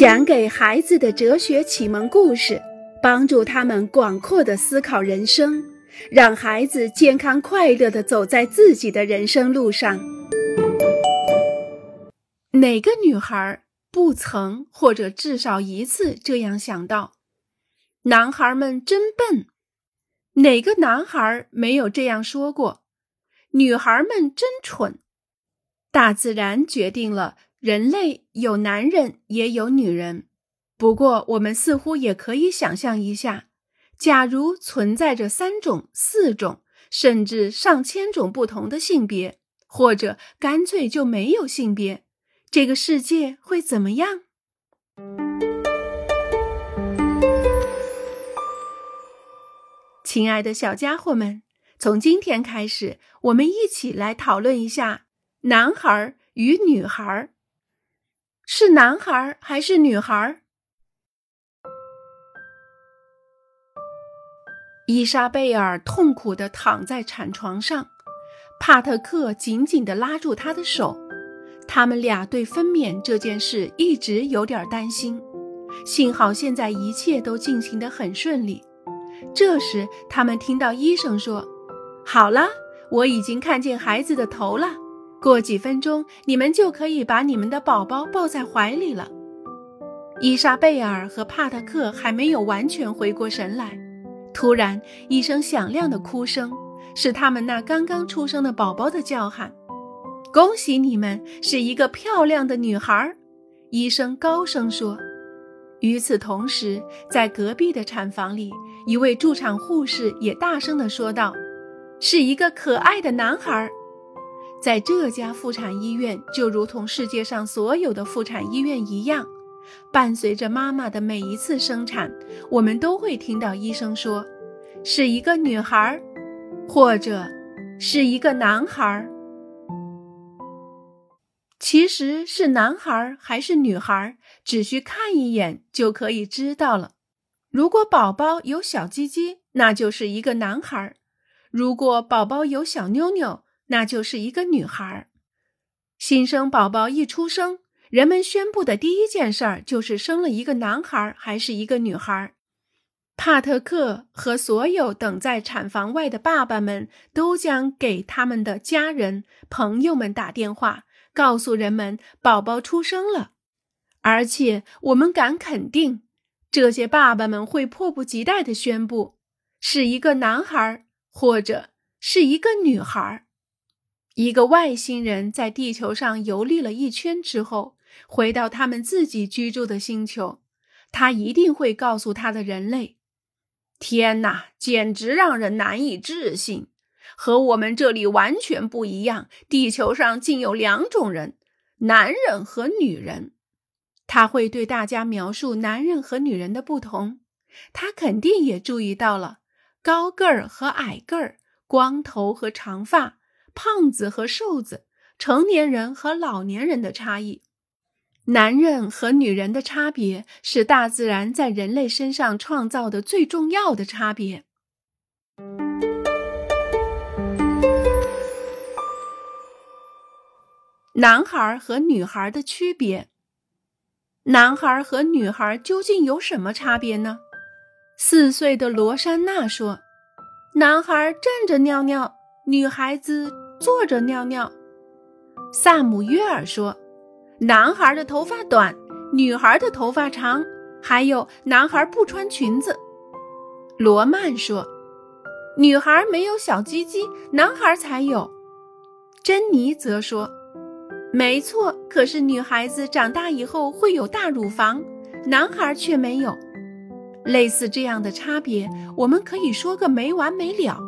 讲给孩子的哲学启蒙故事，帮助他们广阔的思考人生，让孩子健康快乐的走在自己的人生路上。哪个女孩不曾或者至少一次这样想到？男孩们真笨。哪个男孩没有这样说过？女孩们真蠢。大自然决定了。人类有男人也有女人，不过我们似乎也可以想象一下：假如存在着三种、四种，甚至上千种不同的性别，或者干脆就没有性别，这个世界会怎么样？亲爱的小家伙们，从今天开始，我们一起来讨论一下男孩与女孩。是男孩还是女孩？伊莎贝尔痛苦的躺在产床上，帕特克紧紧的拉住她的手。他们俩对分娩这件事一直有点担心，幸好现在一切都进行的很顺利。这时，他们听到医生说：“好了，我已经看见孩子的头了。”过几分钟，你们就可以把你们的宝宝抱在怀里了。伊莎贝尔和帕特克还没有完全回过神来，突然一声响亮的哭声，是他们那刚刚出生的宝宝的叫喊。恭喜你们是一个漂亮的女孩，医生高声说。与此同时，在隔壁的产房里，一位助产护士也大声地说道：“是一个可爱的男孩。”在这家妇产医院，就如同世界上所有的妇产医院一样，伴随着妈妈的每一次生产，我们都会听到医生说：“是一个女孩，或者是一个男孩。”其实是男孩还是女孩，只需看一眼就可以知道了。如果宝宝有小鸡鸡，那就是一个男孩；如果宝宝有小妞妞，那就是一个女孩。新生宝宝一出生，人们宣布的第一件事儿就是生了一个男孩还是一个女孩。帕特克和所有等在产房外的爸爸们都将给他们的家人、朋友们打电话，告诉人们宝宝出生了。而且我们敢肯定，这些爸爸们会迫不及待地宣布，是一个男孩或者是一个女孩。一个外星人在地球上游历了一圈之后，回到他们自己居住的星球，他一定会告诉他的人类：“天哪，简直让人难以置信！和我们这里完全不一样，地球上竟有两种人，男人和女人。”他会对大家描述男人和女人的不同。他肯定也注意到了高个儿和矮个儿，光头和长发。胖子和瘦子，成年人和老年人的差异，男人和女人的差别，是大自然在人类身上创造的最重要的差别。男孩和女孩的区别，男孩和女孩究竟有什么差别呢？四岁的罗珊娜说：“男孩站着尿尿。”女孩子坐着尿尿，萨姆约尔说：“男孩的头发短，女孩的头发长，还有男孩不穿裙子。”罗曼说：“女孩没有小鸡鸡，男孩才有。”珍妮则说：“没错，可是女孩子长大以后会有大乳房，男孩却没有。类似这样的差别，我们可以说个没完没了。”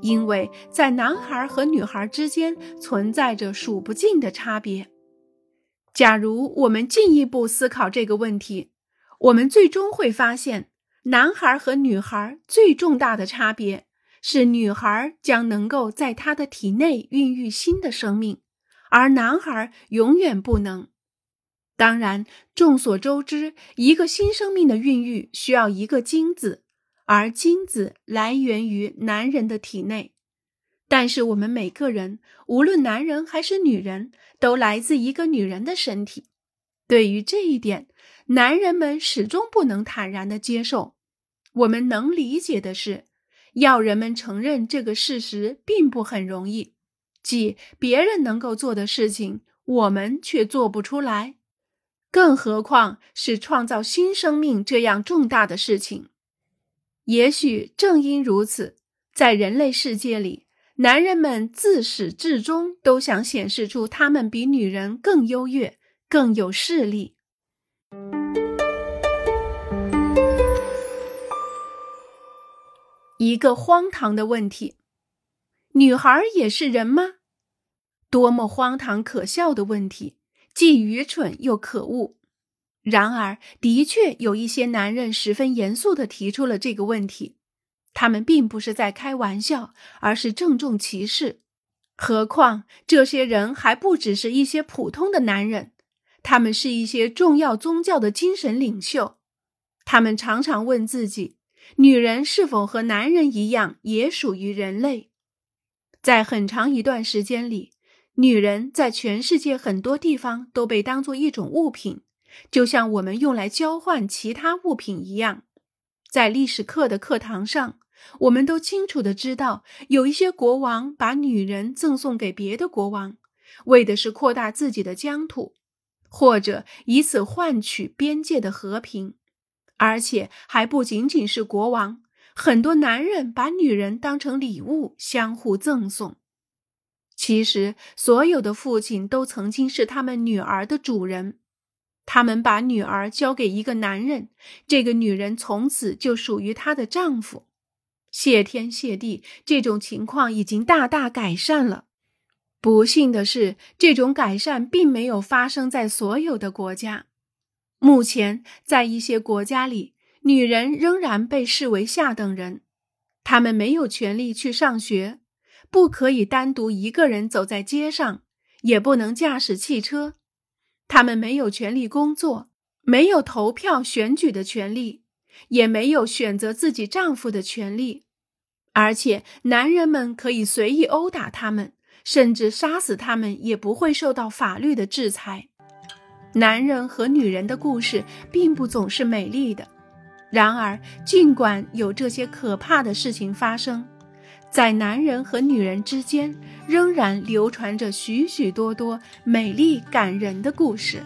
因为在男孩和女孩之间存在着数不尽的差别。假如我们进一步思考这个问题，我们最终会发现，男孩和女孩最重大的差别是，女孩将能够在她的体内孕育新的生命，而男孩永远不能。当然，众所周知，一个新生命的孕育需要一个精子。而精子来源于男人的体内，但是我们每个人，无论男人还是女人，都来自一个女人的身体。对于这一点，男人们始终不能坦然的接受。我们能理解的是，要人们承认这个事实并不很容易，即别人能够做的事情，我们却做不出来，更何况是创造新生命这样重大的事情。也许正因如此，在人类世界里，男人们自始至终都想显示出他们比女人更优越。更有势力。一个荒唐的问题：女孩也是人吗？多么荒唐可笑的问题，既愚蠢又可恶。然而，的确有一些男人十分严肃的提出了这个问题，他们并不是在开玩笑，而是郑重其事。何况，这些人还不只是一些普通的男人。他们是一些重要宗教的精神领袖，他们常常问自己：女人是否和男人一样也属于人类？在很长一段时间里，女人在全世界很多地方都被当作一种物品，就像我们用来交换其他物品一样。在历史课的课堂上，我们都清楚的知道，有一些国王把女人赠送给别的国王，为的是扩大自己的疆土。或者以此换取边界的和平，而且还不仅仅是国王，很多男人把女人当成礼物相互赠送。其实，所有的父亲都曾经是他们女儿的主人，他们把女儿交给一个男人，这个女人从此就属于她的丈夫。谢天谢地，这种情况已经大大改善了。不幸的是，这种改善并没有发生在所有的国家。目前，在一些国家里，女人仍然被视为下等人，她们没有权利去上学，不可以单独一个人走在街上，也不能驾驶汽车。她们没有权利工作，没有投票选举的权利，也没有选择自己丈夫的权利。而且，男人们可以随意殴打她们。甚至杀死他们也不会受到法律的制裁。男人和女人的故事并不总是美丽的，然而，尽管有这些可怕的事情发生，在男人和女人之间仍然流传着许许多多美丽感人的故事。